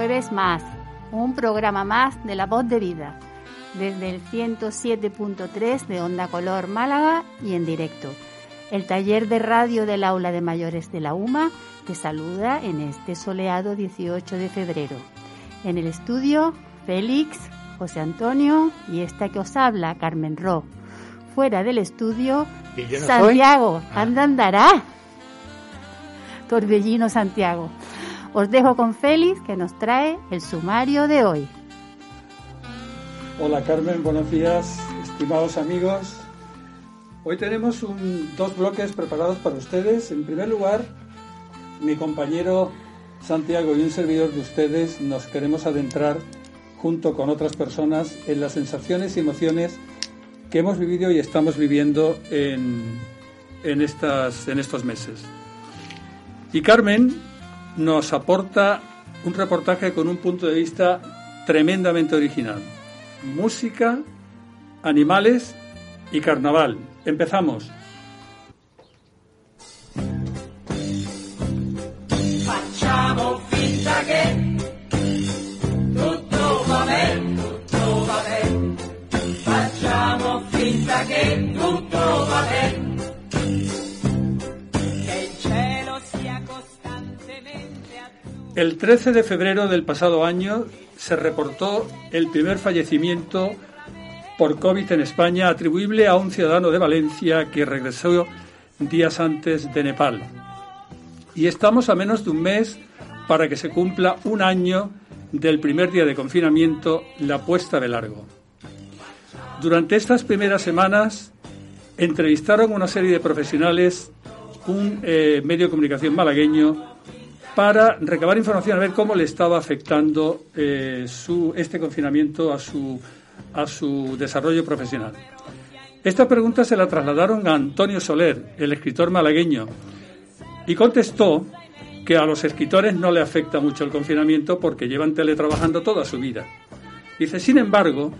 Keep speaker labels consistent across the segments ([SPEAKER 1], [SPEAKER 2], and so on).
[SPEAKER 1] Jueves más, un programa más de La Voz de Vida, desde el 107.3 de Onda Color Málaga y en directo. El taller de radio del aula de mayores de la UMA te saluda en este soleado 18 de febrero. En el estudio, Félix, José Antonio y esta que os habla, Carmen Ro. Fuera del estudio,
[SPEAKER 2] ¿Y yo no
[SPEAKER 1] Santiago,
[SPEAKER 2] Ah.
[SPEAKER 1] anda andará. Torbellino Santiago. Os dejo con Félix que nos trae el sumario de hoy.
[SPEAKER 3] Hola Carmen, buenos días, estimados amigos. Hoy tenemos dos bloques preparados para ustedes. En primer lugar, mi compañero Santiago y un servidor de ustedes nos queremos adentrar junto con otras personas en las sensaciones y emociones que hemos vivido y estamos viviendo en, en, estas, en estos meses. Y Carmen nos aporta un reportaje con un punto de vista tremendamente original. Música, animales y carnaval. Empezamos.
[SPEAKER 4] Facciamo finta che tutto va bene,
[SPEAKER 3] El 13 de febrero del pasado año se reportó el primer fallecimiento por COVID en España atribuible a un ciudadano de Valencia que regresó días antes de Nepal. Y estamos a menos de un mes para que se cumpla un año del primer día de confinamiento, la puesta de largo. Durante estas primeras semanas entrevistaron una serie de profesionales, un eh, medio de comunicación malagueño, para recabar información a ver cómo le estaba afectando eh, su, este confinamiento a su, a su desarrollo profesional. Esta pregunta se la trasladaron a Antonio Soler, el escritor malagueño, y contestó que a los escritores no le afecta mucho el confinamiento porque llevan teletrabajando toda su vida. Dice, sin embargo,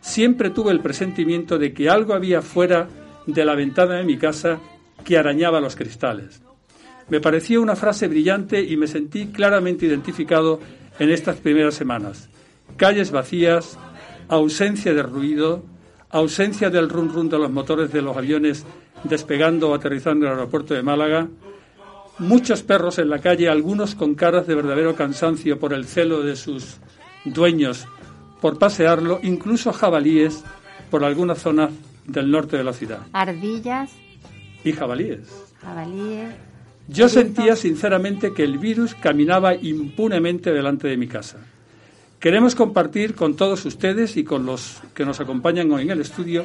[SPEAKER 3] siempre tuve el presentimiento de que algo había fuera de la ventana de mi casa que arañaba los cristales. Me pareció una frase brillante y me sentí claramente identificado en estas primeras semanas. Calles vacías, ausencia de ruido, ausencia del run run de los motores de los aviones despegando o aterrizando en el aeropuerto de Málaga, muchos perros en la calle, algunos con caras de verdadero cansancio por el celo de sus dueños por pasearlo, incluso jabalíes por algunas zonas del norte de la ciudad.
[SPEAKER 1] Ardillas,
[SPEAKER 3] Y jabalíes.
[SPEAKER 1] jabalíes.
[SPEAKER 3] Yo sentía sinceramente que el virus caminaba impunemente delante de mi casa. Queremos compartir con todos ustedes y con los que nos acompañan hoy en el estudio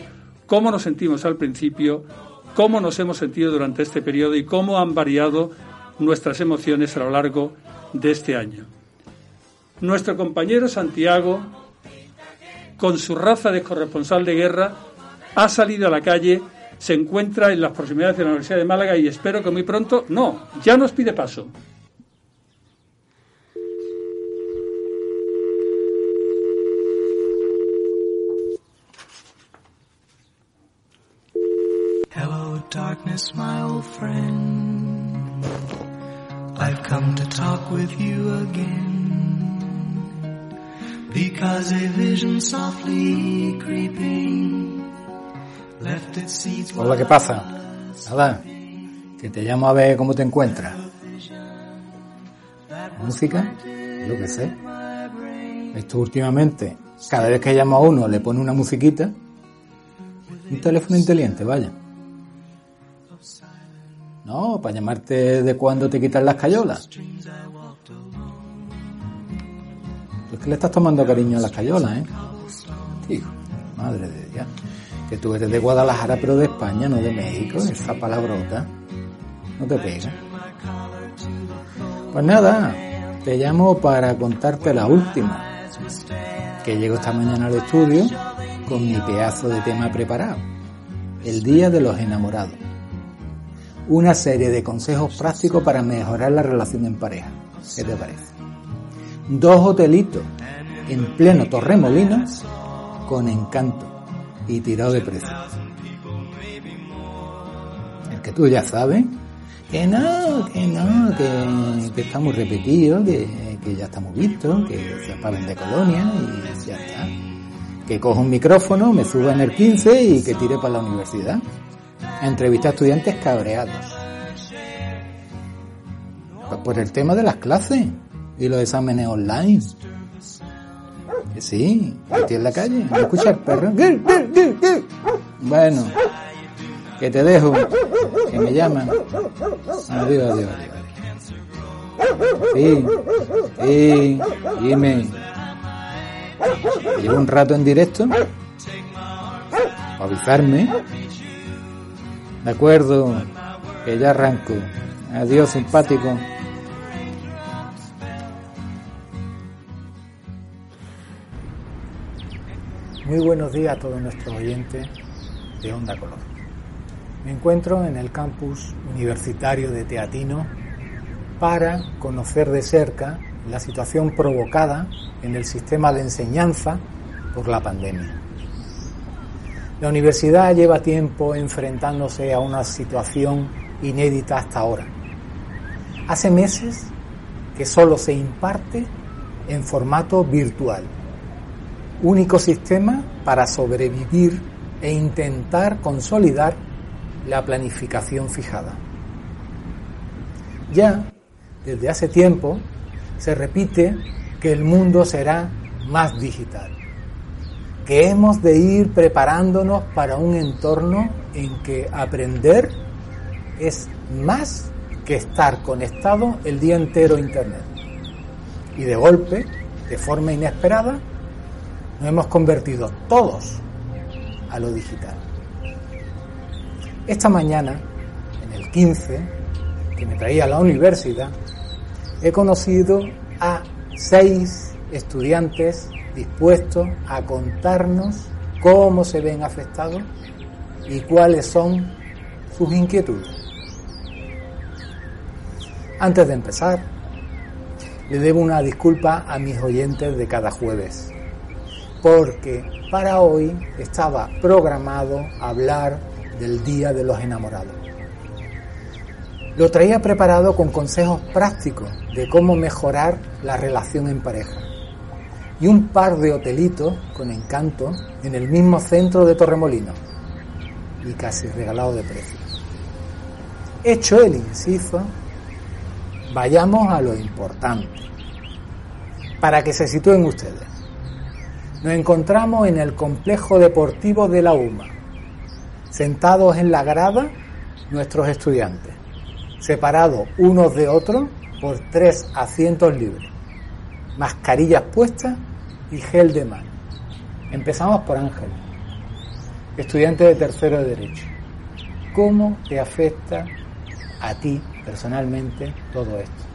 [SPEAKER 3] cómo nos sentimos al principio, cómo nos hemos sentido durante este periodo y cómo han variado nuestras emociones a lo largo de este año. Nuestro compañero Santiago, con su raza de corresponsal de guerra, ha salido a la calle, se encuentra en las proximidades de la Universidad de Málaga y espero que muy pronto, no, ya nos pide paso.
[SPEAKER 2] Hello, darkness, my old friend. I've come to talk with you again. Because a vision softly creeping
[SPEAKER 5] Hola, ¿qué pasa? Nada, que te llamo a ver cómo te encuentras. ¿Música? Yo qué sé. Esto últimamente, cada vez que llamo a uno le pone una musiquita. Un teléfono inteligente, vaya. No, para llamarte de cuando te quitan las cayolas. Es que le estás tomando cariño a las cayolas, ¿eh? Hijo, madre de Dios. Que tú eres de Guadalajara, pero de España, no de México. Esa palabrota no te pega. Pues nada, te llamo para contarte la última. Que llego esta mañana al estudio con mi pedazo de tema preparado. El Día de los Enamorados. Una serie de consejos prácticos para mejorar la relación en pareja. ¿Qué te parece? Dos hotelitos en pleno Torremolinos con encanto y tirado de precio. El que tú ya sabes que no, que no, que, que está muy repetido, que, que ya está muy visto, que se pagan de colonia y ya está. Que cojo un micrófono, me suba en el 15 y que tire para la universidad. A entrevistar a estudiantes cabreados. Pues por el tema de las clases y los exámenes online. Sí, estoy en la calle, ¿me escucha el perro? Bueno, que te dejo, que me llaman. Adiós, adiós, adiós. Sí, sí, dime. Llevo un rato en directo para avisarme. De acuerdo, que ya arranco. Adiós, simpático. Muy buenos días a todos nuestros oyentes de Onda Color. Me encuentro en el campus universitario de Teatino para conocer de cerca la situación provocada en el sistema de enseñanza por la pandemia. La universidad lleva tiempo enfrentándose a una situación inédita hasta ahora. Hace meses que solo se imparte en formato virtual, único sistema para sobrevivir e intentar consolidar la planificación fijada. Ya desde hace tiempo se repite que el mundo será más digital, que hemos de ir preparándonos para un entorno en que aprender es más que estar conectado el día entero a Internet. Y de golpe, de forma inesperada, nos hemos convertido todos a lo digital. Esta mañana, en el 15, que me traía a la universidad, he conocido a seis estudiantes dispuestos a contarnos cómo se ven afectados y cuáles son sus inquietudes. Antes de empezar, le debo una disculpa a mis oyentes de cada jueves, porque para hoy estaba programado hablar del Día de los Enamorados. Lo traía preparado con consejos prácticos de cómo mejorar la relación en pareja y un par de hotelitos con encanto en el mismo centro de Torremolinos y casi regalado de precio. Hecho el inciso, vayamos a lo importante para que se sitúen ustedes. Nos encontramos en el complejo deportivo de la UMA, sentados en la grada nuestros estudiantes, separados unos de otros por tres asientos libres, mascarillas puestas y gel de mano. Empezamos por Ángel, estudiante de tercero de Derecho. ¿Cómo te afecta a ti personalmente todo esto?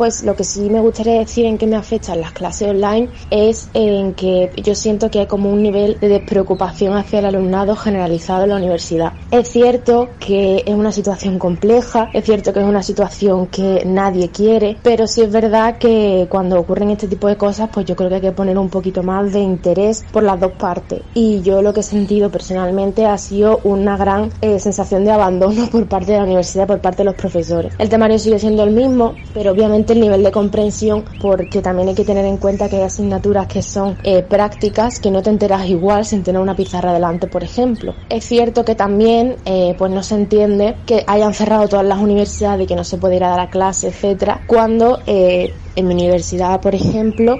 [SPEAKER 6] Pues lo que sí me gustaría decir en qué me afectan las clases online es en que yo siento que hay como un nivel de despreocupación hacia el alumnado generalizado en la universidad. Es cierto que es una situación compleja, es cierto que es una situación que nadie quiere, pero sí es verdad que cuando ocurren este tipo de cosas, pues yo creo que hay que poner un poquito más de interés por las dos partes. Y yo lo que he sentido personalmente ha sido una gran eh, sensación de abandono por parte de la universidad, por parte de los profesores. El temario sigue siendo el mismo, pero obviamente el nivel de comprensión, porque también hay que tener en cuenta que hay asignaturas que son eh, prácticas, que no te enteras igual sin tener una pizarra delante, por ejemplo. Es cierto que también eh, pues no se entiende que hayan cerrado todas las universidades y que no se puede ir a dar a clase, etcétera, cuando en mi universidad, por ejemplo,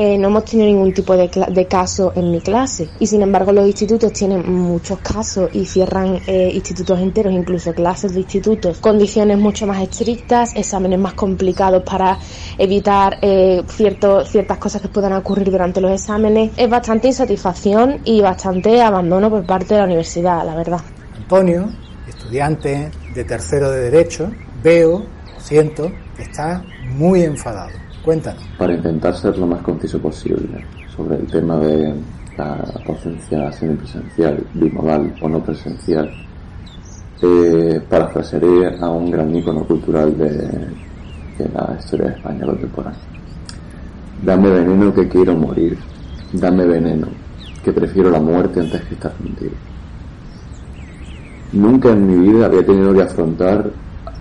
[SPEAKER 6] eh, no hemos tenido ningún tipo de, de, caso en mi clase. Y sin embargo los institutos tienen muchos casos y cierran eh, institutos enteros, incluso clases de institutos, condiciones mucho más estrictas, exámenes más complicados para evitar eh, ciertas cosas que puedan ocurrir durante los exámenes. Es bastante insatisfacción y bastante abandono por parte de la universidad, la verdad.
[SPEAKER 5] Antonio, estudiante de tercero de Derecho, veo, siento, que está muy enfadado Cuéntanos.
[SPEAKER 7] Para intentar ser lo más conciso posible sobre el tema de la docencia semipresencial, bimodal o no presencial, eh, parafrasearé a un gran ícono cultural de, de la historia de España contemporánea. Dame veneno que quiero morir, dame veneno que prefiero la muerte antes que estar contigo. Nunca en mi vida había tenido que afrontar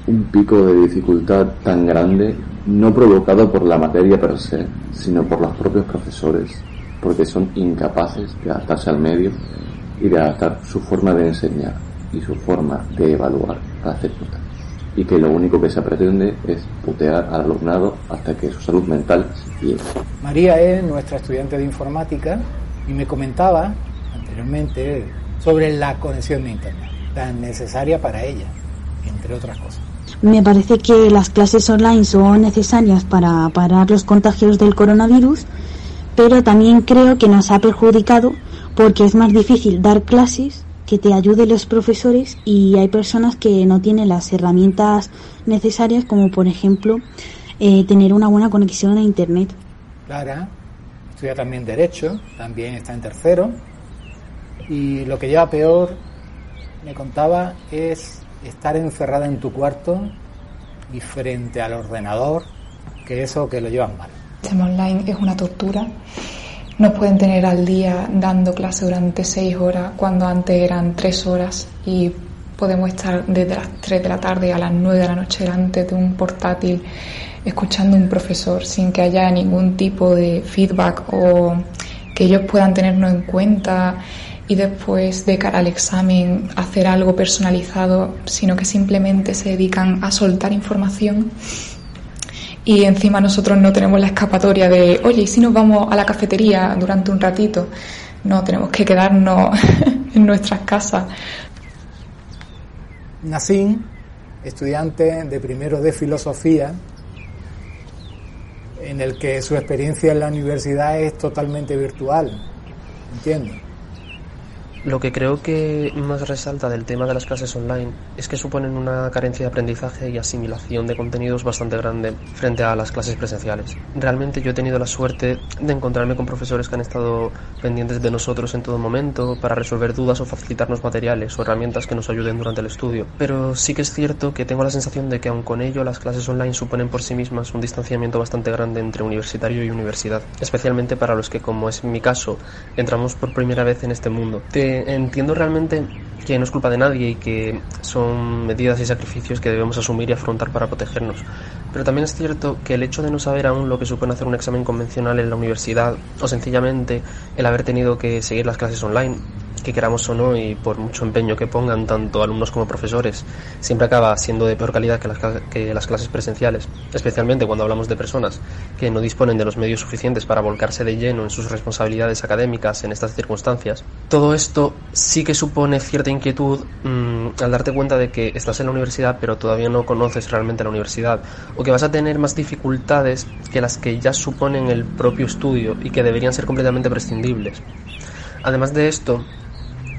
[SPEAKER 7] un pico de dificultad tan grande no provocado por la materia per se, sino por los propios profesores, porque son incapaces de adaptarse al medio y de adaptar su forma de enseñar y su forma de evaluar hacer nota. Y que lo único que se pretende es putear al alumnado hasta que su salud mental se pierda.
[SPEAKER 5] María es nuestra estudiante de informática y me comentaba anteriormente sobre la conexión de Internet, tan necesaria para ella, entre otras cosas.
[SPEAKER 8] Me parece que las clases online son necesarias para parar los contagios del coronavirus, pero también creo que nos ha perjudicado porque es más difícil dar clases que te ayuden los profesores y hay personas que no tienen las herramientas necesarias como por ejemplo eh, tener una buena conexión a internet.
[SPEAKER 5] Clara estudia también derecho, también está en tercero y lo que lleva peor, me contaba, es estar encerrada en tu cuarto y frente al ordenador, que eso que lo llevan mal.
[SPEAKER 9] El sistema online es una tortura. Nos pueden tener al día dando clase durante seis horas cuando antes eran tres horas y podemos estar desde las 3 de la tarde a las 9 de la noche delante de un portátil escuchando a un profesor sin que haya ningún tipo de feedback o que ellos puedan tenernos en cuenta y después de cara al examen hacer algo personalizado, sino que simplemente se dedican a soltar información y encima nosotros no tenemos la escapatoria de, oye, ¿y si nos vamos a la cafetería durante un ratito? No, tenemos que quedarnos en nuestras casas.
[SPEAKER 5] Nacín, estudiante de primero de filosofía, en el que su experiencia en la universidad es totalmente virtual, entiendo.
[SPEAKER 10] Lo que creo que más resalta del tema de las clases online es que suponen una carencia de aprendizaje y asimilación de contenidos bastante grande frente a las clases presenciales. Realmente yo he tenido la suerte de encontrarme con profesores que han estado pendientes de nosotros en todo momento para resolver dudas o facilitarnos materiales o herramientas que nos ayuden durante el estudio. Pero sí que es cierto que tengo la sensación de que aun con ello las clases online suponen por sí mismas un distanciamiento bastante grande entre universitario y universidad, especialmente para los que, como es mi caso, entramos por primera vez en este mundo entiendo realmente que no es culpa de nadie y que son medidas y sacrificios que debemos asumir y afrontar para protegernos. Pero también es cierto que el hecho de no saber aún lo que supone hacer un examen convencional en la universidad o sencillamente el haber tenido que seguir las clases online que queramos o no y por mucho empeño que pongan tanto alumnos como profesores, siempre acaba siendo de peor calidad que las, que las clases presenciales, especialmente cuando hablamos de personas que no disponen de los medios suficientes para volcarse de lleno en sus responsabilidades académicas en estas circunstancias. Todo esto sí que supone cierta inquietud mmm, al darte cuenta de que estás en la universidad pero todavía no conoces realmente la universidad o que vas a tener más dificultades que las que ya suponen el propio estudio y que deberían ser completamente prescindibles. Además de esto,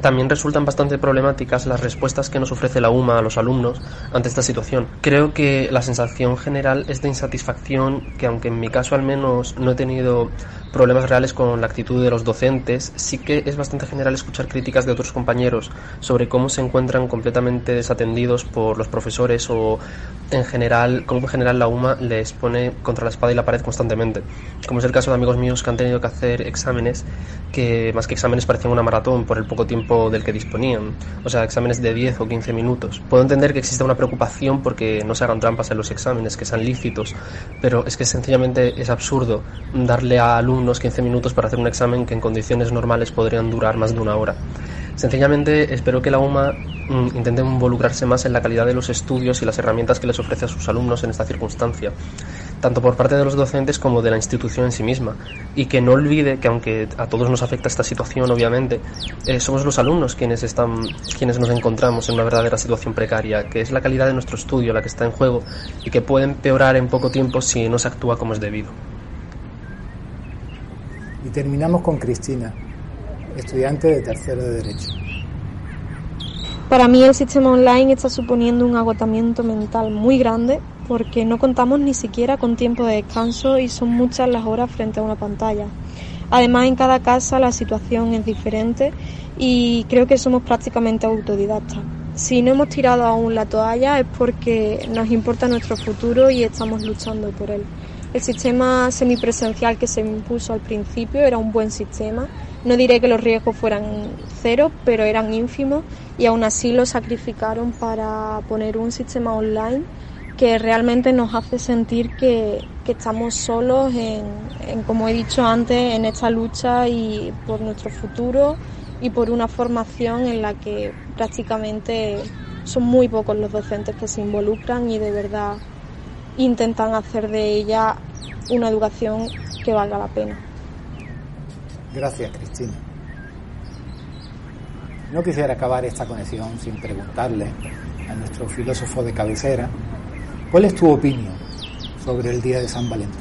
[SPEAKER 10] también resultan bastante problemáticas las respuestas que nos ofrece la UMA a los alumnos ante esta situación. Creo que la sensación general es de insatisfacción que aunque en mi caso al menos no he tenido problemas reales con la actitud de los docentes, sí que es bastante general escuchar críticas de otros compañeros sobre cómo se encuentran completamente desatendidos por los profesores o en general, cómo en general la UMA les pone contra la espada y la pared constantemente. Como es el caso de amigos míos que han tenido que hacer exámenes que más que exámenes parecían una maratón por el poco tiempo del que disponían, o sea, exámenes de 10 o 15 minutos. Puedo entender que exista una preocupación porque no se hagan trampas en los exámenes, que sean lícitos, pero es que sencillamente es absurdo darle a alumnos unos 15 minutos para hacer un examen que en condiciones normales podrían durar más de una hora. Sencillamente espero que la UMA mm, intente involucrarse más en la calidad de los estudios y las herramientas que les ofrece a sus alumnos en esta circunstancia, tanto por parte de los docentes como de la institución en sí misma, y que no olvide que aunque a todos nos afecta esta situación, obviamente, eh, somos los alumnos quienes están, quienes nos encontramos en una verdadera situación precaria, que es la calidad de nuestro estudio la que está en juego y que puede empeorar en poco tiempo si no se actúa como es debido.
[SPEAKER 5] Y terminamos con Cristina, estudiante de tercero de Derecho.
[SPEAKER 11] Para mí el sistema online está suponiendo un agotamiento mental muy grande porque no contamos ni siquiera con tiempo de descanso y son muchas las horas frente a una pantalla. Además, en cada casa la situación es diferente y creo que somos prácticamente autodidactas. Si no hemos tirado aún la toalla es porque nos importa nuestro futuro y estamos luchando por él. El sistema semipresencial que se impuso al principio era un buen sistema. No diré que los riesgos fueran cero, pero eran ínfimos y aún así lo sacrificaron para poner un sistema online que realmente nos hace sentir que, estamos solos en, en, como he dicho antes, en esta lucha y por nuestro futuro y por una formación en la que prácticamente son muy pocos los docentes que se involucran y de verdad intentan hacer de ella una educación que valga la pena.
[SPEAKER 5] Gracias, Cristina. No quisiera acabar esta conexión sin preguntarle a nuestro filósofo de cabecera cuál es tu opinión sobre el Día de San Valentín.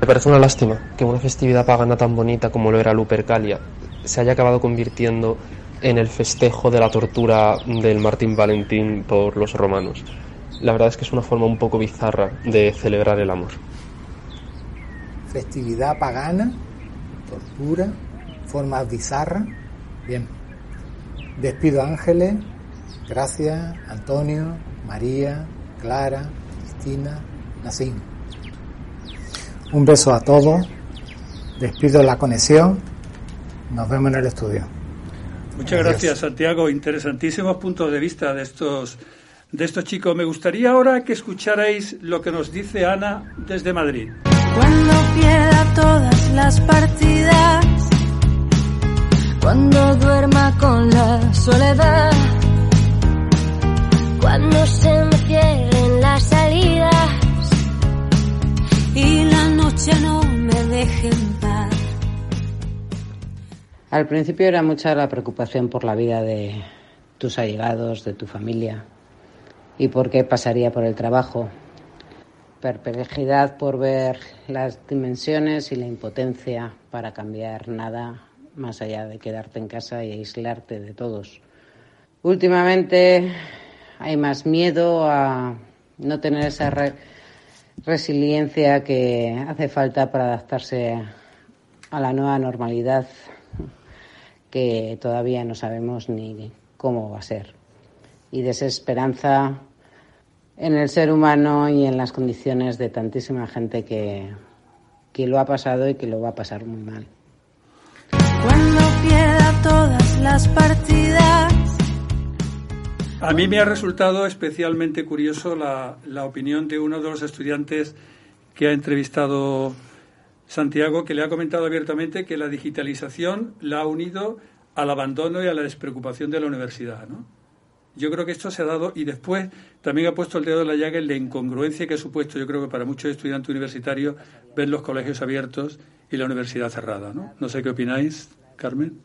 [SPEAKER 10] Me parece una lástima que una festividad pagana tan bonita como lo era Lupercalia se haya acabado convirtiendo en el festejo de la tortura del Martín Valentín por los romanos la verdad es que es una forma un poco bizarra de celebrar el amor.
[SPEAKER 5] Festividad pagana, tortura, formas bizarras. Bien. Despido Ángeles, gracias, Antonio, María, Clara, Cristina, Nacín. Un beso a todos. Despido la conexión. Nos vemos en el estudio.
[SPEAKER 3] Muchas gracias, Santiago. Interesantísimos puntos de vista de estos de estos chicos. Me gustaría ahora que escucharais lo que nos dice Ana desde Madrid.
[SPEAKER 12] Cuando pierda todas las partidas, cuando duerma con la soledad, cuando se me las salidas y la noche no me deje en.
[SPEAKER 13] Al principio era mucha la preocupación por la vida de tus allegados, de tu familia y por qué pasaría por el trabajo. Perplejidad por ver las dimensiones y la impotencia para cambiar nada más allá de quedarte en casa y aislarte de todos. Últimamente hay más miedo a no tener esa resiliencia que hace falta para adaptarse a la nueva normalidad que todavía no sabemos ni cómo va a ser y desesperanza en el ser humano y en las condiciones de tantísima gente que, que lo ha pasado y que lo va a pasar muy mal.
[SPEAKER 12] Cuando pierda todas las partidas.
[SPEAKER 3] A mí me ha resultado especialmente curioso la, la opinión de uno de los estudiantes que ha entrevistado Santiago, que le ha comentado abiertamente que la digitalización la ha unido al abandono y a la despreocupación de la universidad, ¿no? Yo creo que esto se ha dado y después también ha puesto el dedo en la llaga en la incongruencia que ha supuesto, yo creo que para muchos estudiantes universitarios, ver los colegios abiertos y la universidad cerrada. ¿no? no sé qué opináis, Carmen.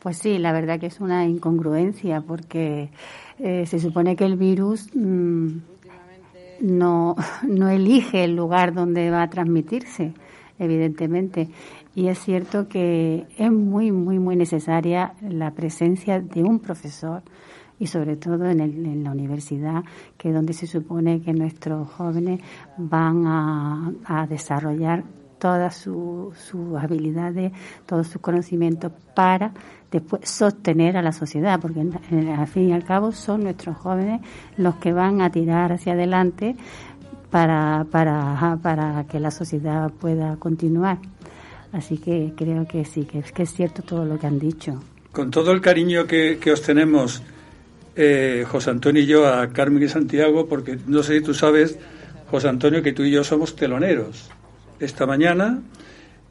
[SPEAKER 1] Pues sí, la verdad que es una incongruencia porque eh, se supone que el virus mm, no, no elige el lugar donde va a transmitirse, evidentemente. Y es cierto que es muy, muy, muy necesaria la presencia de un profesor y sobre todo en, el, en, la universidad, que es donde se supone que nuestros jóvenes van a, a desarrollar todas sus habilidades, todos sus conocimientos para después sostener a la sociedad, porque al fin y al cabo son nuestros jóvenes los que van a tirar hacia adelante para, para, para que la sociedad pueda continuar. Así que creo que sí, que es, que es cierto todo lo que han dicho.
[SPEAKER 3] Con todo el cariño que, que os tenemos, eh, José Antonio y yo, a Carmen y Santiago, porque no sé si tú sabes, José Antonio, que tú y yo somos teloneros esta mañana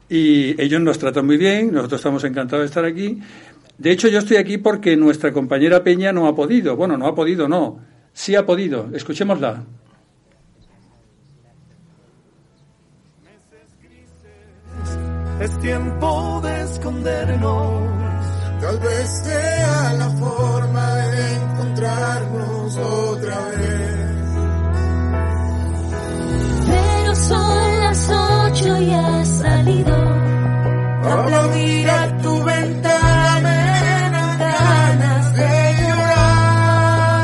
[SPEAKER 3] y ellos nos tratan muy bien, nosotros estamos encantados de estar aquí. De hecho, yo estoy aquí porque nuestra compañera Peña no ha podido. Bueno, no ha podido, no. Sí ha podido. Escuchémosla.
[SPEAKER 2] Es tiempo de escondernos. Tal vez sea la forma de encontrarnos otra vez.
[SPEAKER 12] Y has salido.
[SPEAKER 2] Aplaudir a tu ventana ganas de llorar.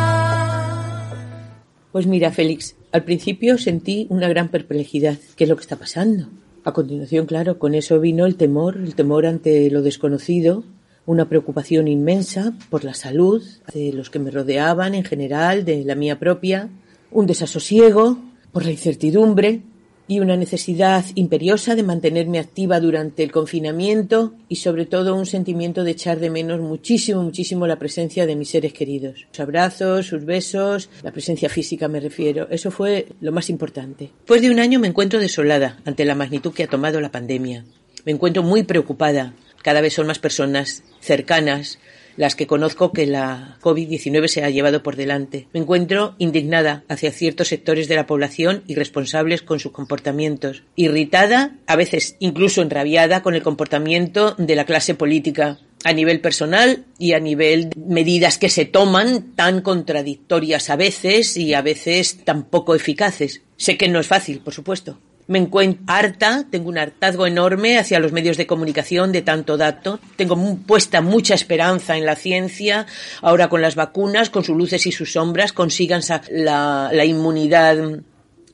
[SPEAKER 14] Pues mira, Félix, al principio sentí una gran perplejidad. ¿Qué es lo que está pasando? A continuación, claro, con eso vino el temor, el temor ante lo desconocido, una preocupación inmensa por la salud de los que me rodeaban en general, de la mía propia, un desasosiego por la incertidumbre y una necesidad imperiosa de mantenerme activa durante el confinamiento y sobre todo un sentimiento de echar de menos muchísimo, muchísimo la presencia de mis seres queridos. Sus abrazos, sus besos, la presencia física me refiero. Eso fue lo más importante. Después de un año me encuentro desolada ante la magnitud que ha tomado la pandemia. Me encuentro muy preocupada. Cada vez son más personas cercanas las que conozco que la COVID-19 se ha llevado por delante. Me encuentro indignada hacia ciertos sectores de la población irresponsables con sus comportamientos, irritada, a veces incluso enrabiada con el comportamiento de la clase política a nivel personal y a nivel de medidas que se toman tan contradictorias a veces y a veces tan poco eficaces. Sé que no es fácil, por supuesto, me encuentro harta, tengo un hartazgo enorme hacia los medios de comunicación de tanto dato. Tengo puesta mucha esperanza en la ciencia. Ahora con las vacunas, con sus luces y sus sombras, consigan la, la inmunidad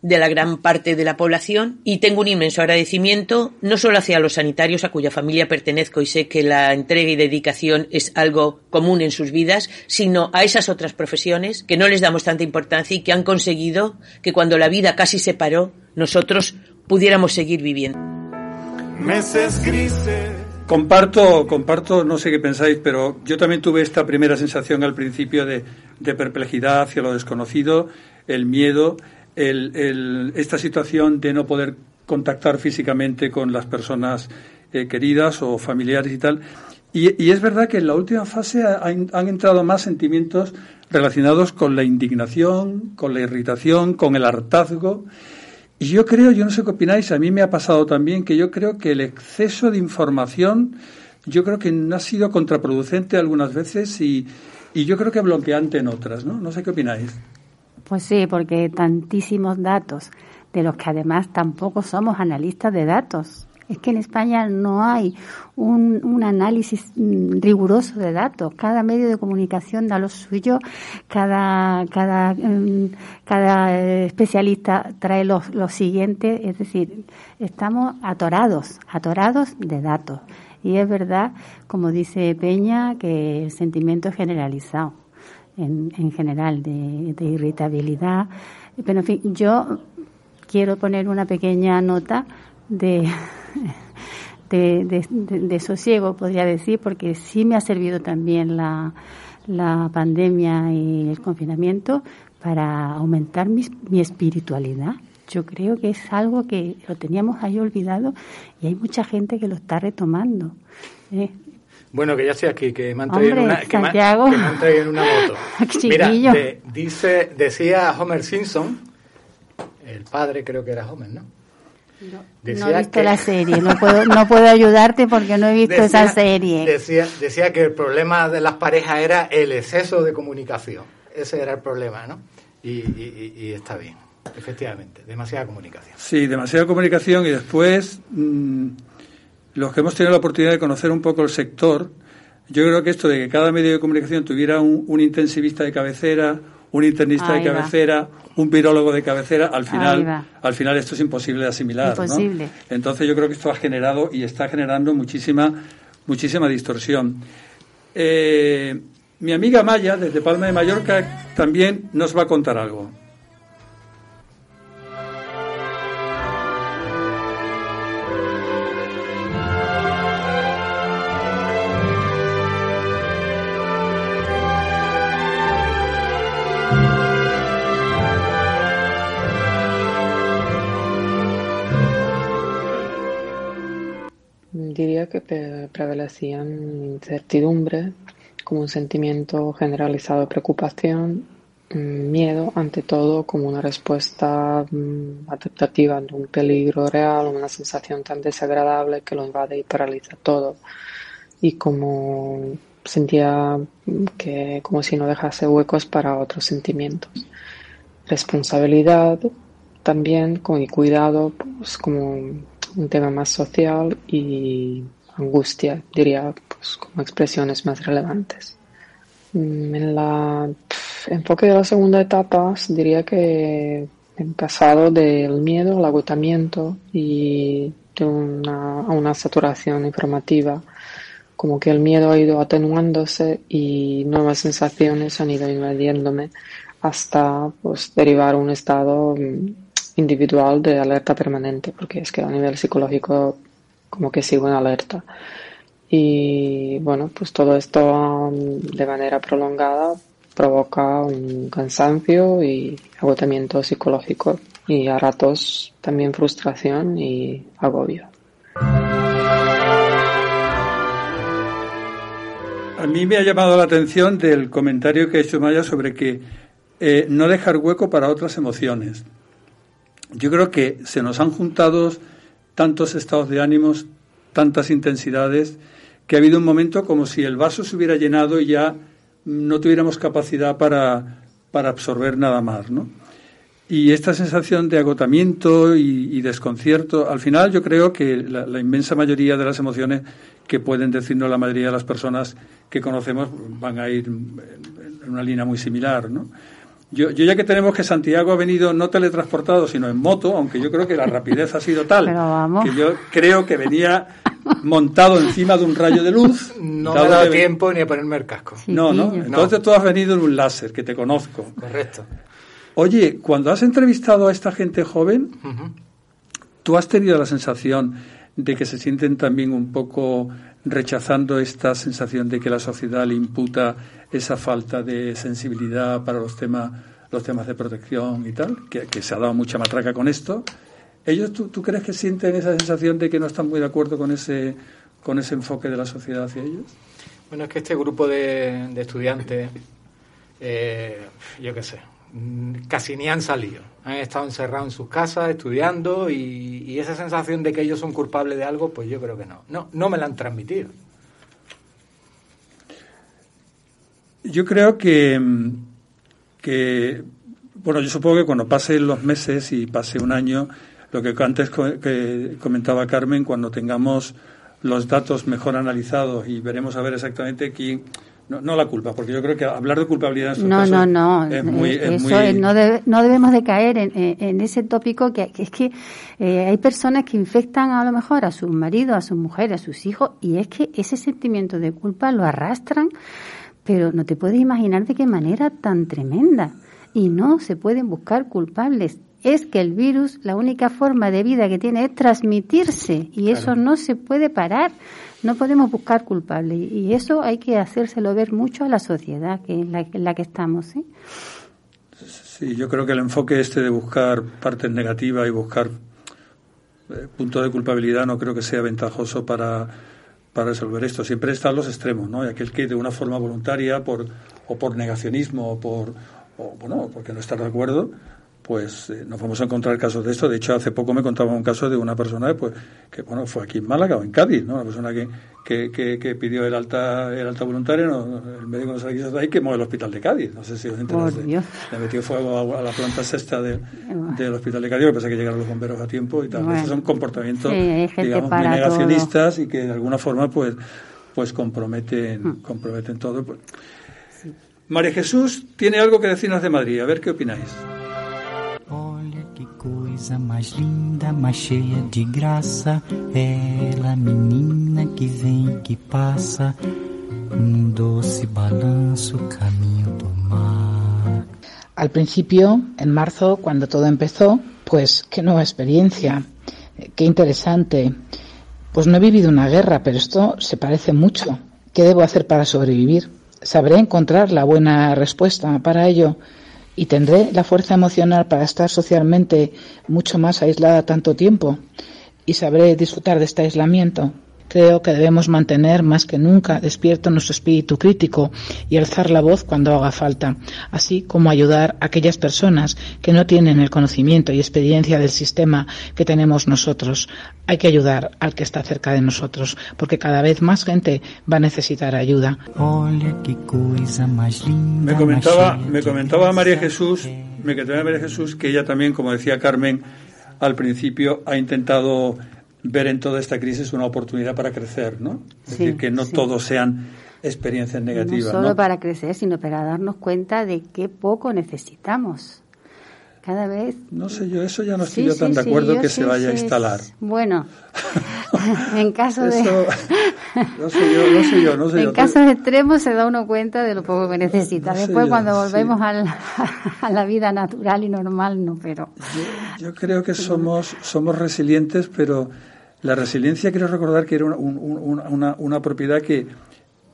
[SPEAKER 14] de la gran parte de la población y tengo un inmenso agradecimiento no solo hacia los sanitarios a cuya familia pertenezco y sé que la entrega y dedicación es algo común en sus vidas, sino a esas otras profesiones que no les damos tanta importancia y que han conseguido que cuando la vida casi se paró, nosotros pudiéramos seguir viviendo.
[SPEAKER 2] Meses grises.
[SPEAKER 3] Comparto, comparto, no sé qué pensáis, pero yo también tuve esta primera sensación al principio de, de perplejidad hacia lo desconocido, el miedo, el, el, esta situación de no poder contactar físicamente con las personas eh, queridas o familiares y tal. Y, es verdad que en la última fase han, han, entrado más sentimientos relacionados con la indignación, con la irritación, con el hartazgo. Y yo creo, yo no sé qué opináis, a mí me ha pasado también que yo creo que el exceso de información, yo creo que ha sido contraproducente algunas veces y, y yo creo que bloqueante en otras, ¿no? No sé qué opináis.
[SPEAKER 1] Pues sí, porque tantísimos datos, de los que además tampoco somos analistas de datos. Es que en España no hay un, análisis riguroso de datos. Cada medio de comunicación da lo suyo, cada, cada, cada especialista trae lo, lo siguiente. Es decir, estamos atorados, atorados de datos. Y es verdad, como dice Peña, que el sentimiento es generalizado en, en general de, de, irritabilidad. Pero en fin, yo quiero poner una pequeña nota de, de, de, de sosiego, podría decir, porque sí me ha servido también la, la pandemia y el confinamiento para aumentar mi, mi espiritualidad. Yo creo que es algo que lo teníamos ahí olvidado y hay mucha gente que lo está retomando. ¿eh?
[SPEAKER 5] Bueno, que ya estoy aquí, que me han traído, en, una, que me, que me han traído en una moto. Mira, de, dice, decía Homer Simpson, el padre creo que era Homer, ¿no?
[SPEAKER 1] No, decía no he visto que, la serie, no puedo, no puedo ayudarte porque no he visto
[SPEAKER 5] decía,
[SPEAKER 1] esa serie.
[SPEAKER 5] Decía, decía que el problema de las parejas era el exceso de comunicación. Ese era el problema, ¿no? Y, y, y está bien, efectivamente, demasiada comunicación.
[SPEAKER 3] Sí, demasiada comunicación y después... Mmm, los que hemos tenido la oportunidad de conocer un poco el sector, yo creo que esto de que cada medio de comunicación tuviera un, intensivista de cabecera, un internista de cabecera, un virólogo de cabecera, al final, al final esto es imposible de asimilar.
[SPEAKER 1] Imposible.
[SPEAKER 3] Entonces yo creo que esto ha generado y está generando muchísima, muchísima distorsión. Eh, mi amiga Maya, desde Palma de Mallorca, también nos va a contar algo.
[SPEAKER 15] Diría que prevalecían incertidumbre como un sentimiento generalizado de preocupación, mm, miedo, ante todo como una respuesta mm, adaptativa ante un peligro real, una sensación tan desagradable que lo invade y paraliza todo. Y como sentía que como si no dejase huecos para otros sentimientos. Responsabilidad también con y cuidado pues como un tema más social y angustia, diría, pues como expresiones más relevantes. Mm, en la enfoque de la segunda etapa, diría que he pasado del miedo al agotamiento y de una, a una saturación informativa, como que el miedo ha ido atenuándose y nuevas sensaciones han ido invadiéndome hasta pues, derivar un estado mm, individual de alerta permanente, porque es que a nivel psicológico como que sigo en alerta. Y bueno, pues todo esto um, de manera prolongada provoca un cansancio y agotamiento psicológico y a ratos también frustración y agobio.
[SPEAKER 3] A mí me ha llamado la atención del comentario que ha hecho Maya sobre que eh, no dejar hueco para otras emociones. Yo creo que se nos han juntado tantos estados de ánimos, tantas intensidades, que ha habido un momento como si el vaso se hubiera llenado y ya no tuviéramos capacidad para, para absorber nada más, ¿no? Y esta sensación de agotamiento y, desconcierto, al final yo creo que la, la, inmensa mayoría de las emociones que pueden decirnos la mayoría de las personas que conocemos van a ir en una línea muy similar, ¿no? Yo, yo, ya que tenemos que Santiago ha venido no teletransportado, sino en moto, aunque yo creo que la rapidez ha sido tal que yo creo que venía montado encima de un rayo de luz.
[SPEAKER 5] No me ha dado tiempo ni a ponerme el casco.
[SPEAKER 3] no, no. Entonces tú has venido en un láser, que te conozco.
[SPEAKER 5] Correcto.
[SPEAKER 3] Oye, cuando has entrevistado a esta gente joven, ¿tú has tenido la sensación de que se sienten también un poco rechazando esta sensación de que la sociedad le imputa esa falta de sensibilidad para los temas los temas de protección y tal, que, se ha dado mucha matraca con esto. ¿Ellos tú, tú, crees que sienten esa sensación de que no están muy de acuerdo con ese, con ese enfoque de la sociedad hacia ellos?
[SPEAKER 5] Bueno, es que este grupo de, de estudiantes, eh, yo qué sé, casi ni han salido. Han estado encerrados en sus casas estudiando y, y, esa sensación de que ellos son culpables de algo, pues yo creo que no. No, no me la han transmitido.
[SPEAKER 3] Yo creo que, que, bueno, yo supongo que cuando pasen los meses y pase un año, lo que antes que comentaba Carmen, cuando tengamos los datos mejor analizados y veremos a ver exactamente quién, no, la culpa, porque yo creo que hablar de culpabilidad en
[SPEAKER 1] no, no, no, es muy, Eso no, no, debemos de caer en, en, ese tópico que, es que eh, hay personas que infectan a lo mejor a sus maridos, a sus mujeres, a sus hijos, y es que ese sentimiento de culpa lo arrastran pero no te puedes imaginar de qué manera tan tremenda. Y no se pueden buscar culpables. Es que el virus, la única forma de vida que tiene es transmitirse y eso no se puede parar. No podemos buscar culpables y eso hay que hacérselo ver mucho a la sociedad que en, la, que estamos. ¿eh?
[SPEAKER 3] Sí, yo creo que el enfoque este de buscar partes negativas y buscar eh, puntos de culpabilidad no creo que sea ventajoso para para resolver esto. Siempre están los extremos, ¿no? Y aquel que de una forma voluntaria por, o por negacionismo o por, o, bueno, porque no está de acuerdo, pues eh, nos vamos a encontrar casos de esto. De hecho, hace poco me contaba un caso de una persona pues, que bueno fue aquí en Málaga o en Cádiz, ¿no? Una persona que, que, que, pidió el alta el alta voluntaria, no, el médico no se quiso ahí, quemó el hospital de Cádiz. No sé si os enteraste. Le metió fuego a, la planta sexta del hospital de Cádiz, que pasa que llegaron los bomberos a tiempo y tal. Esos son comportamientos, digamos, muy negacionistas y que de alguna forma pues pues comprometen, hmm. comprometen todo. Pues. María Jesús tiene algo que decirnos de Madrid. A ver qué opináis.
[SPEAKER 2] Mais linda, mais cheia de graça. Ela, menina que vem, que passa, num doce balanço, caminho do mar.
[SPEAKER 16] Al principio, en marzo, cuando todo empezó, pues qué nueva experiencia, qué interesante. Pues no he vivido una guerra, pero esto se parece mucho. ¿Qué debo hacer para sobrevivir? ¿Sabré encontrar la buena respuesta para ello? Y tendré la fuerza emocional para estar socialmente mucho más aislada tanto tiempo y sabré disfrutar de este aislamiento. Creo que debemos mantener más que nunca despierto nuestro espíritu crítico y alzar la voz cuando haga falta, así como ayudar a aquellas personas que no tienen el conocimiento y experiencia del sistema que tenemos nosotros. Hay que ayudar al que está cerca de nosotros, porque cada vez más gente va a necesitar ayuda.
[SPEAKER 3] Me comentaba, me comentaba María Jesús, me comentaba María Jesús que ella también, como decía Carmen al principio, ha intentado ver en toda esta crisis una oportunidad para crecer, ¿no? Es decir, que no todos sean experiencias negativas.
[SPEAKER 1] No solo para crecer, sino para darnos cuenta de qué poco necesitamos. Cada vez.
[SPEAKER 3] No sé yo, eso ya no estoy yo tan de acuerdo que se vaya a instalar.
[SPEAKER 1] Bueno, en caso de.
[SPEAKER 3] no sé yo, no sé yo, no sé
[SPEAKER 1] En casos extremos se da uno cuenta de lo poco que necesita. Después, cuando volvemos a la vida natural y normal, no, pero.
[SPEAKER 3] Yo, creo que somos, somos resilientes, pero la resiliencia, quiero recordar que era una, una, propiedad que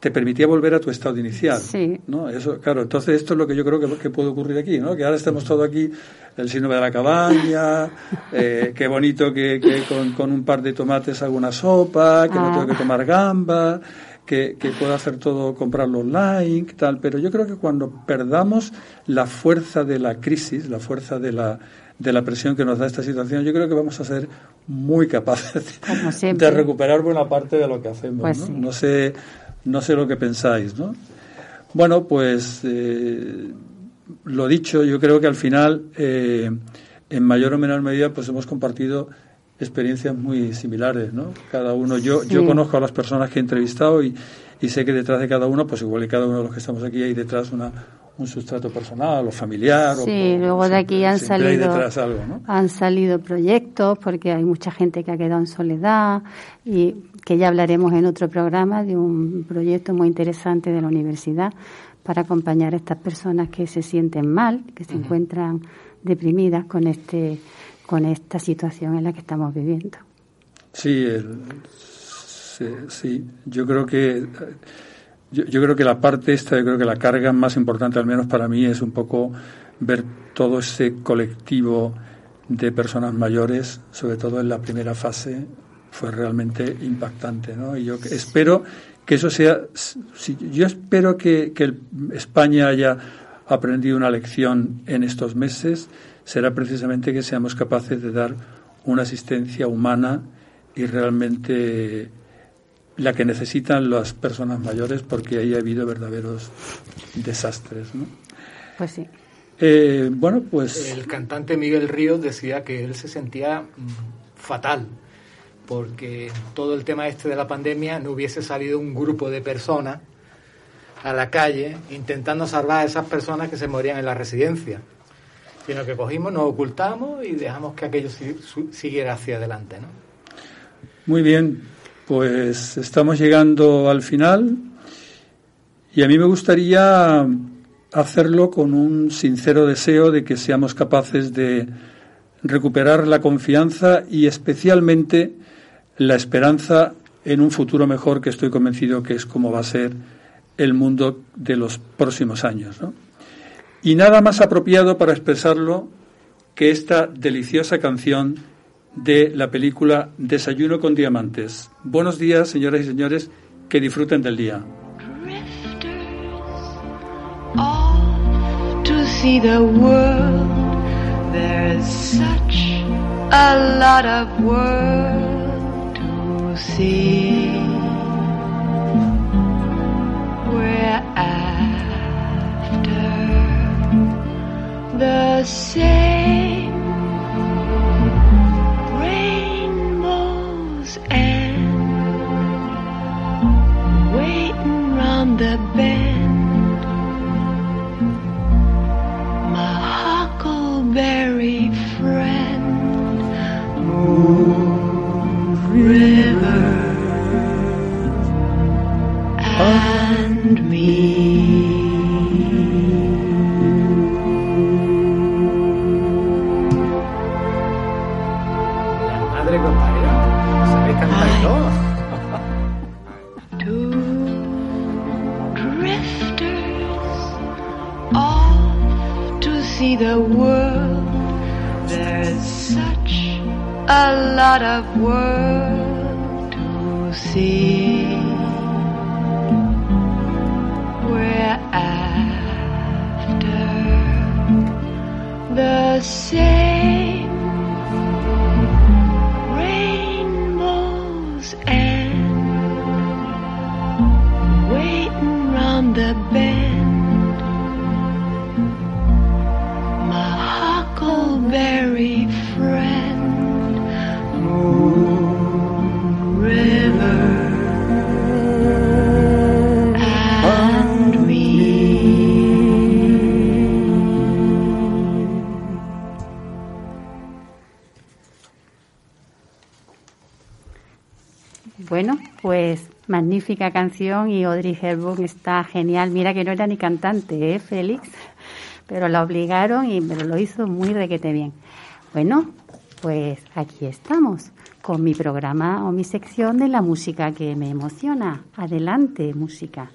[SPEAKER 3] te permitía volver a tu estado inicial. Sí. ¿no? Eso, claro, entonces esto es lo que yo creo que, puede ocurrir aquí, ¿no? Que ahora estemos todos aquí, el síndrome de la cabaña, eh, qué bonito que, con, un par de tomates hago una sopa, que no tengo que ah. tomar gamba, que, que puedo hacer todo, comprarlo online, tal. Pero yo creo que cuando perdamos la fuerza de la crisis, la fuerza de la de la presión que nos da esta situación, yo creo que vamos a ser muy capaces de, recuperar buena parte de lo que hacemos. Pues ¿no? sé, no sé lo que pensáis, ¿no? Bueno, pues eh, lo dicho, yo creo que al final, eh, en mayor o menor medida, pues hemos compartido experiencias muy similares, ¿no? Cada uno, yo, yo conozco a las personas que he entrevistado y, y sé que detrás de cada uno, pues igual que cada uno de los que estamos aquí, hay detrás una, un sustrato personal o familiar.
[SPEAKER 1] Sí, luego de aquí han salido, han salido proyectos porque hay mucha gente que ha quedado en soledad y que ya hablaremos en otro programa de un proyecto muy interesante de la universidad para acompañar a estas personas que se sienten mal, que se encuentran deprimidas con este con esta situación en la que estamos viviendo.
[SPEAKER 3] Sí, sí, sí, yo creo que yo, creo que la parte esta, yo creo que la carga más importante, al menos para mí, es un poco ver todo ese colectivo de personas mayores, sobre todo en la primera fase, fue realmente impactante, ¿no? Y yo espero que eso sea, yo espero que, que España haya aprendido una lección en estos meses, será precisamente que seamos capaces de dar una asistencia humana y realmente la que necesitan las personas mayores porque ahí ha habido verdaderos desastres. ¿no?
[SPEAKER 1] Pues sí.
[SPEAKER 3] Eh, bueno, pues...
[SPEAKER 5] El cantante Miguel Ríos decía que él se sentía mm, fatal porque todo el tema este de la pandemia no hubiese salido un grupo de personas a la calle intentando salvar a esas personas que se morían en la residencia, sino que cogimos, nos ocultamos y dejamos que aquello siguiera hacia adelante. ¿no?
[SPEAKER 3] Muy bien, pues estamos llegando al final y a mí me gustaría hacerlo con un sincero deseo de que seamos capaces de recuperar la confianza y especialmente la esperanza en un futuro mejor que estoy convencido que es como va a ser el mundo de los próximos años. Y nada más apropiado para expresarlo que esta deliciosa canción de la película Desayuno con Diamantes. Buenos días, señoras y señores, que disfruten del día.
[SPEAKER 2] the world
[SPEAKER 17] rainbows and waiting round the bend. My huckleberry friend, Moon River, and me. Lot of world
[SPEAKER 1] canción y Audrey Hepburn está genial. Mira que no era ni cantante, ¿eh, Félix? Pero la obligaron y pero lo hizo muy requete bien. Bueno, pues aquí estamos con mi programa o mi sección de la música que me emociona. Adelante, música.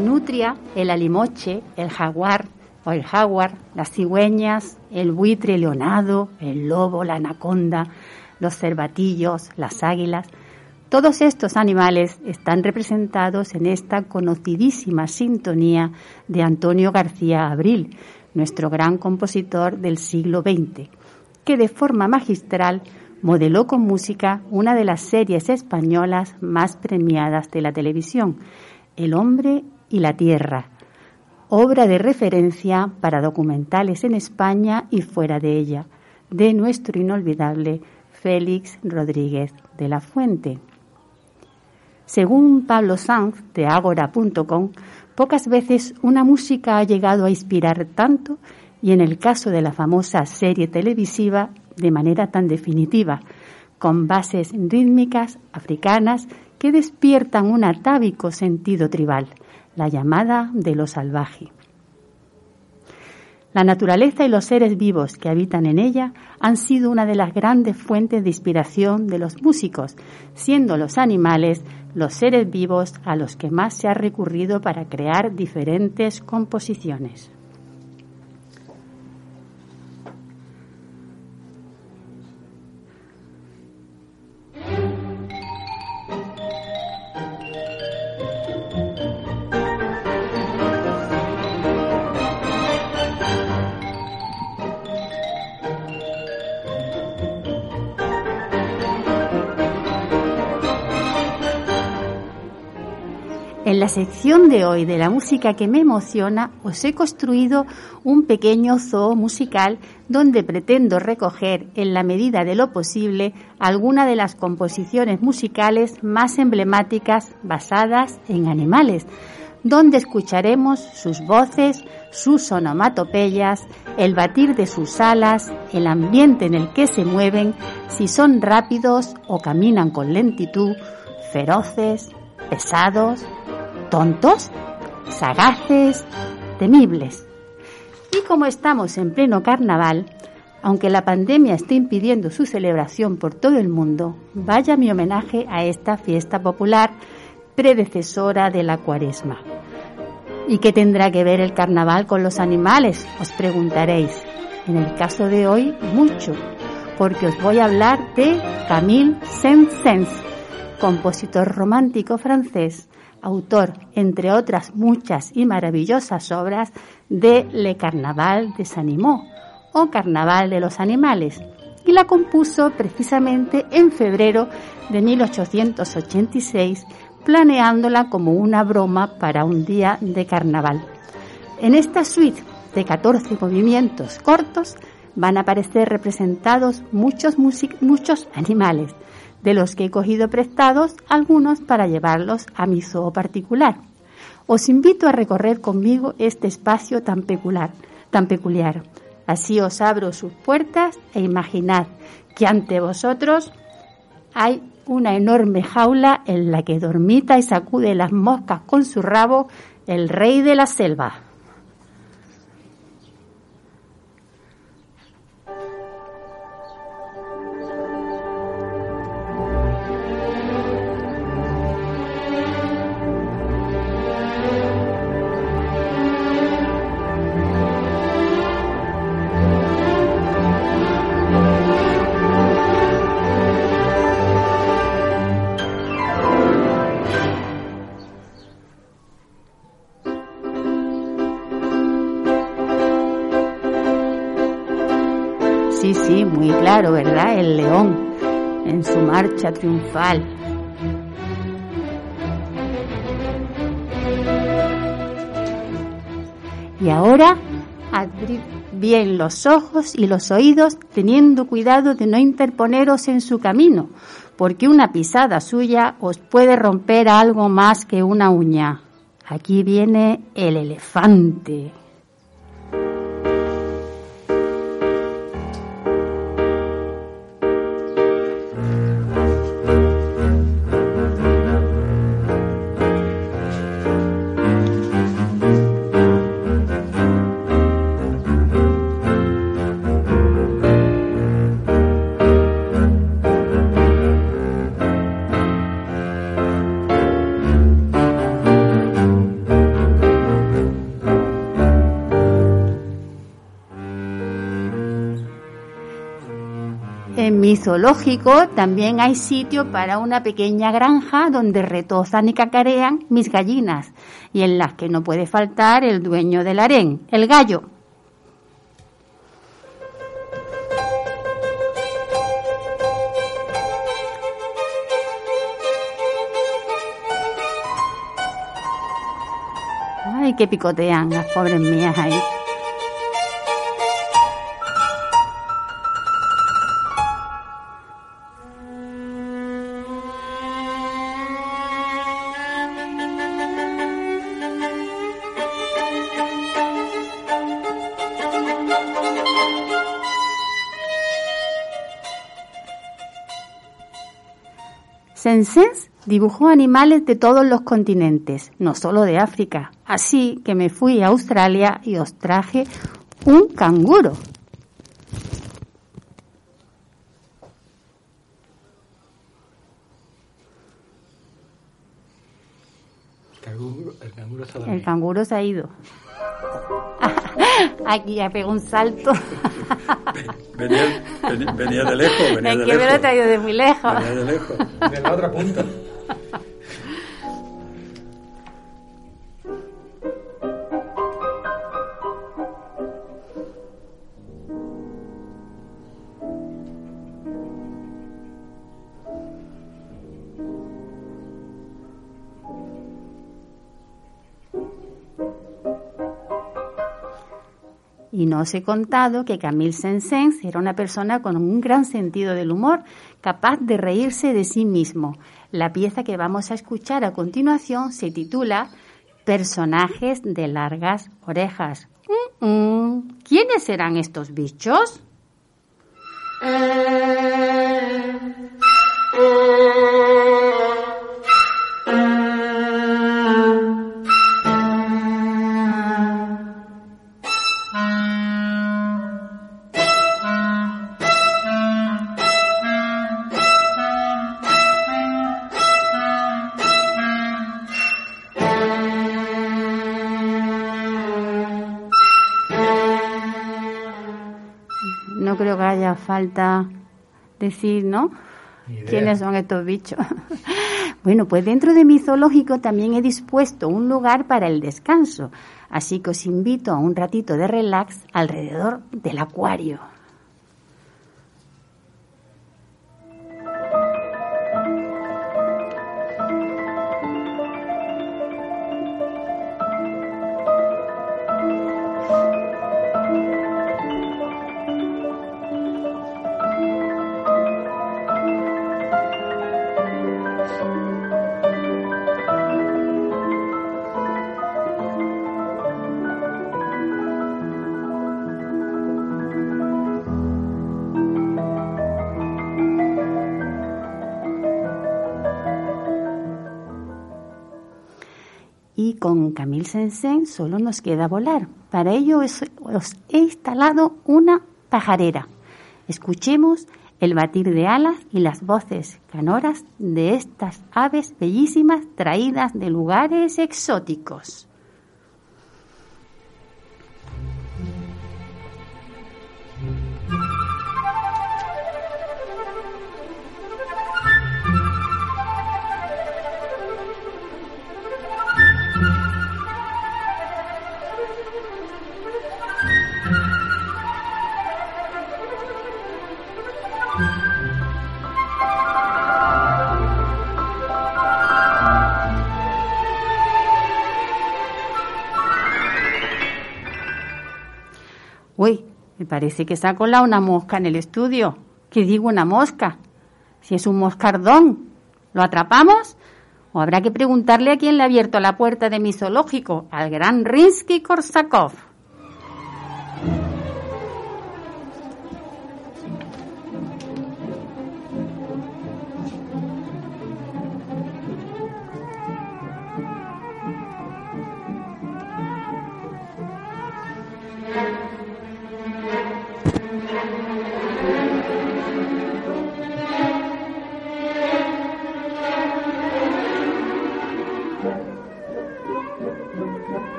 [SPEAKER 1] Nutria, el alimoche, el jaguar o el jaguar, las cigüeñas, el buitre leonado, el lobo, la anaconda, los cervatillos, las águilas, todos estos animales están representados en esta conocidísima sintonía de Antonio García Abril, nuestro gran compositor del siglo XX, que de forma magistral modeló con música una de las series españolas más premiadas de la televisión, El hombre y la tierra, obra de referencia para documentales en España y fuera de ella, de nuestro inolvidable Félix Rodríguez de la Fuente. Según Pablo Sanz de agora.com, pocas veces una música ha llegado a inspirar tanto y en el caso de la famosa serie televisiva de manera tan definitiva, con bases rítmicas africanas que despiertan un atávico sentido tribal, la llamada de lo salvaje. La naturaleza y los seres vivos que habitan en ella han sido una de las grandes fuentes de inspiración de los músicos, siendo los animales los seres vivos a los que más se ha recurrido para crear diferentes composiciones. Sección de hoy de la música que me emociona, os he construido un pequeño zoo musical donde pretendo recoger, en la medida de lo posible, alguna de las composiciones musicales más emblemáticas basadas en animales, donde escucharemos sus voces, sus onomatopeyas, el batir de sus alas, el ambiente en el que se mueven, si son rápidos o caminan con lentitud, feroces, pesados, tontos, sagaces, temibles. Y como estamos en pleno carnaval, aunque la pandemia esté impidiendo su celebración por todo el mundo, vaya mi homenaje a esta fiesta popular predecesora de la cuaresma. ¿Y qué tendrá que ver el carnaval con los animales? Os preguntaréis. En el caso de hoy, mucho, porque os voy a hablar de Camille Saint-Saëns, compositor romántico francés, autor, entre otras muchas y maravillosas obras, de Le Carnaval des Animaux o Carnaval de los Animales, y la compuso precisamente en febrero de 1886 planeándola como una broma para un día de carnaval. En esta suite de 14 movimientos cortos van a aparecer representados muchos, muchos animales, de los que he cogido prestados algunos para llevarlos a mi zoo particular. Os invito a recorrer conmigo este espacio tan peculiar, tan peculiar. Así os abro sus puertas e imaginad que ante vosotros hay una enorme jaula en la que dormita y sacude las moscas con su rabo el rey de la selva. León en su marcha triunfal. Y ahora abrid bien los ojos y los oídos teniendo cuidado de no interponeros en su camino, porque una pisada suya os puede romper algo más que una uña. Aquí viene el elefante. Zoológico también hay sitio para una pequeña granja donde retozan y cacarean mis gallinas y en las que no puede faltar el dueño del harén, el gallo. Ay, que picotean las pobres mías ahí. Saint-Saëns dibujó animales de todos los continentes, no solo de África. Así que me fui a Australia y os traje un canguro.
[SPEAKER 5] El canguro
[SPEAKER 1] El canguro se ha ido. Aquí ya pegó un salto.
[SPEAKER 3] Venía, venía, venía de lejos, venía
[SPEAKER 1] Es
[SPEAKER 3] de
[SPEAKER 1] que me lo he
[SPEAKER 3] lejos.
[SPEAKER 1] traído de muy lejos.
[SPEAKER 3] Venía de lejos.
[SPEAKER 5] De la otra punta.
[SPEAKER 1] no os he contado que Camille Saint-Saëns era una persona con un gran sentido del humor, capaz de reírse de sí mismo. La pieza que vamos a escuchar a continuación se titula personajes de largas orejas. Mm, mm. ¿Quiénes serán estos bichos? Falta decir, ¿no? ¿Quiénes son estos bichos? bueno, pues dentro de mi zoológico también he dispuesto un lugar para el descanso, así que os invito a un ratito de relax alrededor del acuario. Con Camille Sensen solo nos queda volar. Para ello os, he instalado una pajarera. Escuchemos el batir de alas y las voces canoras de estas aves bellísimas traídas de lugares exóticos. Parece que se ha una mosca en el estudio. ¿Qué digo una mosca? Si es un moscardón, ¿lo atrapamos? ¿O habrá que preguntarle a quién le ha abierto la puerta de mi zoológico? Al gran Rinsky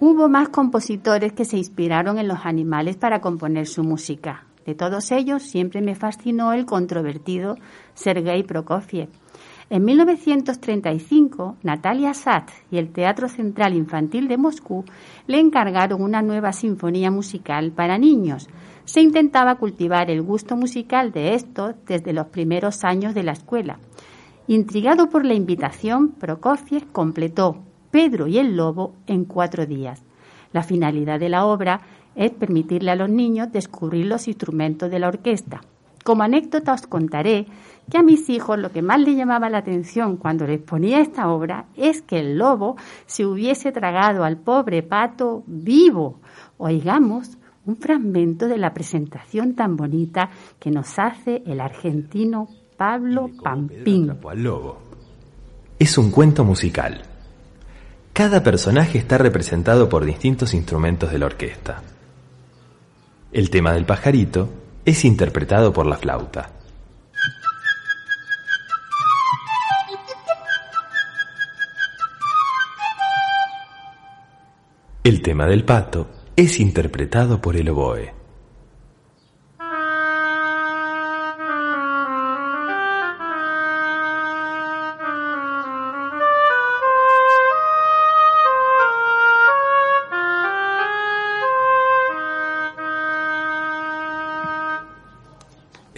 [SPEAKER 1] Hubo más compositores que se inspiraron en los animales para componer su música. De todos ellos siempre me fascinó el controvertido Sergei Prokofiev. En 1935, Natalia Sat y el Teatro Central Infantil de Moscú le encargaron una nueva sinfonía musical para niños. Se intentaba cultivar el gusto musical de estos desde los primeros años de la escuela. Intrigado por la invitación, Prokofiev completó Pedro y el Lobo en cuatro días. La finalidad de la obra es permitirle a los niños descubrir los instrumentos de la orquesta. Como anécdota os contaré que a mis hijos lo que más les llamaba la atención cuando les ponía esta obra es que el lobo se hubiese tragado al pobre pato vivo. Oigamos un fragmento de la presentación tan bonita que nos hace el argentino Pablo Pampín.
[SPEAKER 18] atrapó al lobo. Es un cuento musical. Cada personaje está representado por distintos instrumentos de la orquesta. El tema del pajarito es interpretado por la flauta. El tema del pato es interpretado por el oboe.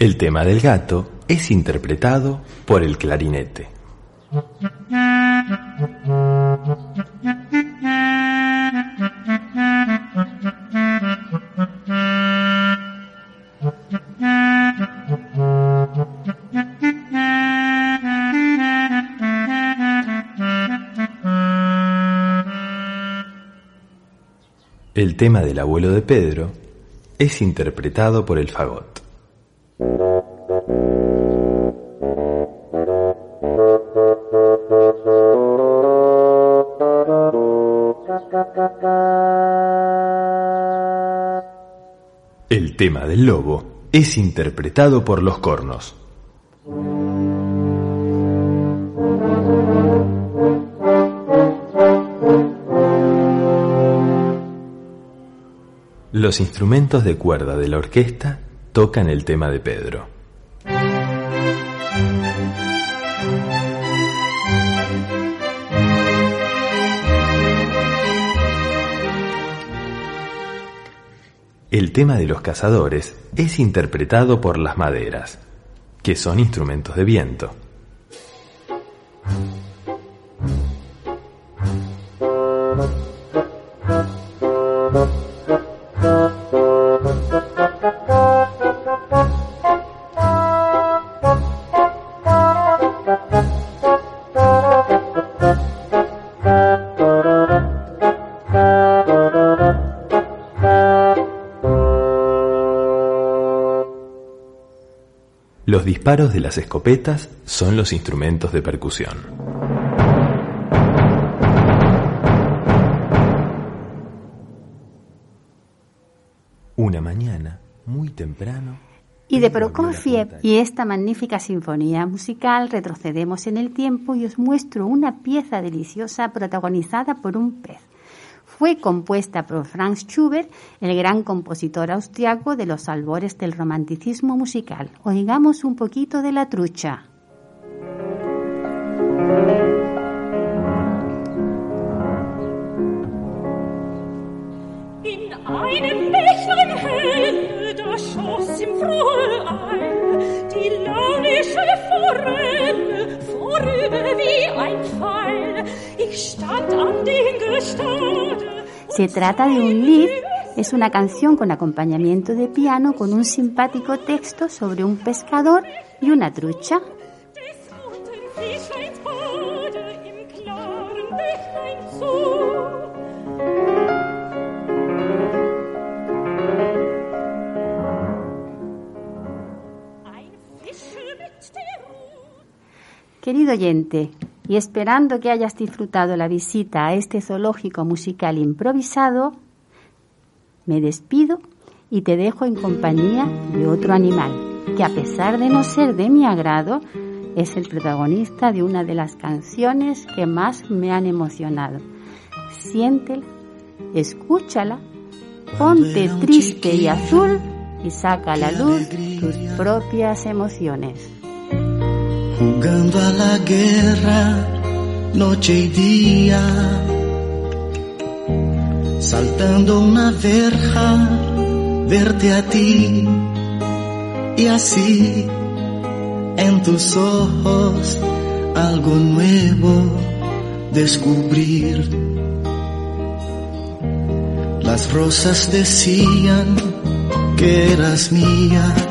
[SPEAKER 18] El tema del gato es interpretado por el clarinete. El tema del abuelo de Pedro es interpretado por el fagot. Tema del lobo es interpretado por los cornos. Los instrumentos de cuerda de la orquesta tocan el tema de Pedro. El tema de los cazadores es interpretado por las maderas, que son instrumentos de viento. Disparos de las escopetas son los instrumentos de percusión. Una mañana, muy temprano,
[SPEAKER 1] Y de Prokofiev y esta magnífica sinfonía musical retrocedemos en el tiempo y os muestro una pieza deliciosa protagonizada por un pez. Fue compuesta por Franz Schubert, el gran compositor austriaco de los albores del romanticismo musical. Oigamos un poquito de la trucha.
[SPEAKER 4] Die launische Forelle,
[SPEAKER 1] Se trata de un lied, es una canción con acompañamiento de piano con un simpático texto sobre un pescador y una trucha. Querido oyente, y esperando que hayas disfrutado la visita a este zoológico musical improvisado, me despido y te dejo en compañía de otro animal, que a pesar de no ser de mi agrado, es el protagonista de una de las canciones que más me han emocionado. Siéntela, escúchala, ponte triste y azul y saca a la luz tus propias emociones.
[SPEAKER 19] Jugando a la guerra noche y día, saltando una verja, verte a ti y así en tus ojos algo nuevo descubrir. Las rosas decían que eras mía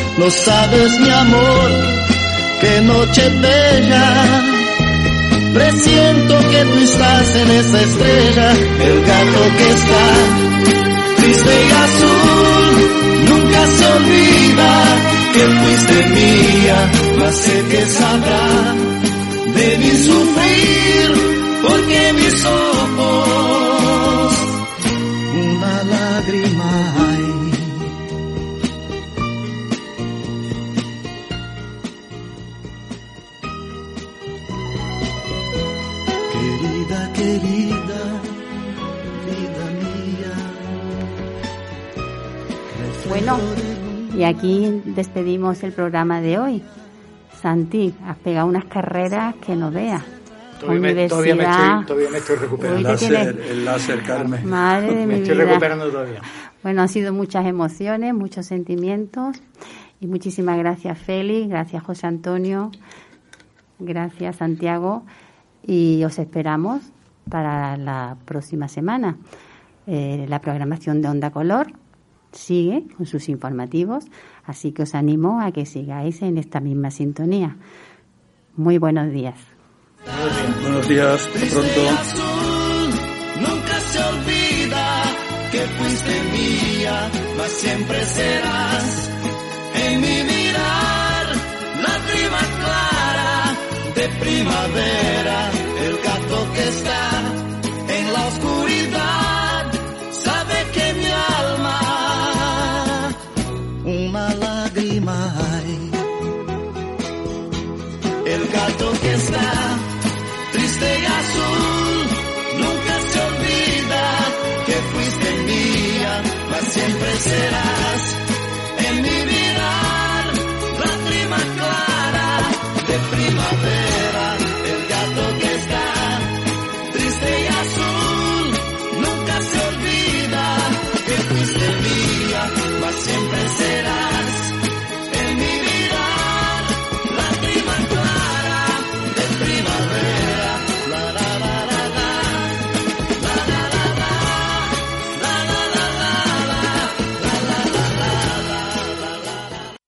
[SPEAKER 19] No sabes mi amor, qué noche bella. Presiento que tú estás en esa estrella, el gato que está triste y azul. Nunca se olvida que fuiste mía, mas sé que sabrá de mi sufrir, porque mis ojos
[SPEAKER 1] aquí despedimos el programa de hoy. Santi, has pegado unas carreras que no veas.
[SPEAKER 5] Todavía me,
[SPEAKER 1] universidad.
[SPEAKER 5] todavía me estoy, todavía me estoy recuperando.
[SPEAKER 1] Hoy
[SPEAKER 3] El láser,
[SPEAKER 1] tienes-
[SPEAKER 3] el láser, Carmen.
[SPEAKER 1] Madre de
[SPEAKER 5] Me
[SPEAKER 1] mi
[SPEAKER 5] estoy
[SPEAKER 1] vida.
[SPEAKER 5] recuperando todavía.
[SPEAKER 1] Bueno, han sido muchas emociones, muchos sentimientos. Y muchísimas gracias, Félix. Gracias, José Antonio. Gracias, Santiago. Y os esperamos para la próxima semana. Eh, la programación de Onda Color sigue con sus informativos, así que os animo a que sigáis en esta misma sintonía. Muy buenos días.
[SPEAKER 3] Buenos días, hasta pronto.
[SPEAKER 19] Nunca se olvida que fuiste mía, mas siempre serás en mi mirar lágrima clara de primavera, el gato que está que está triste y azul. Nunca se olvida que fuiste mía, mas siempre serás.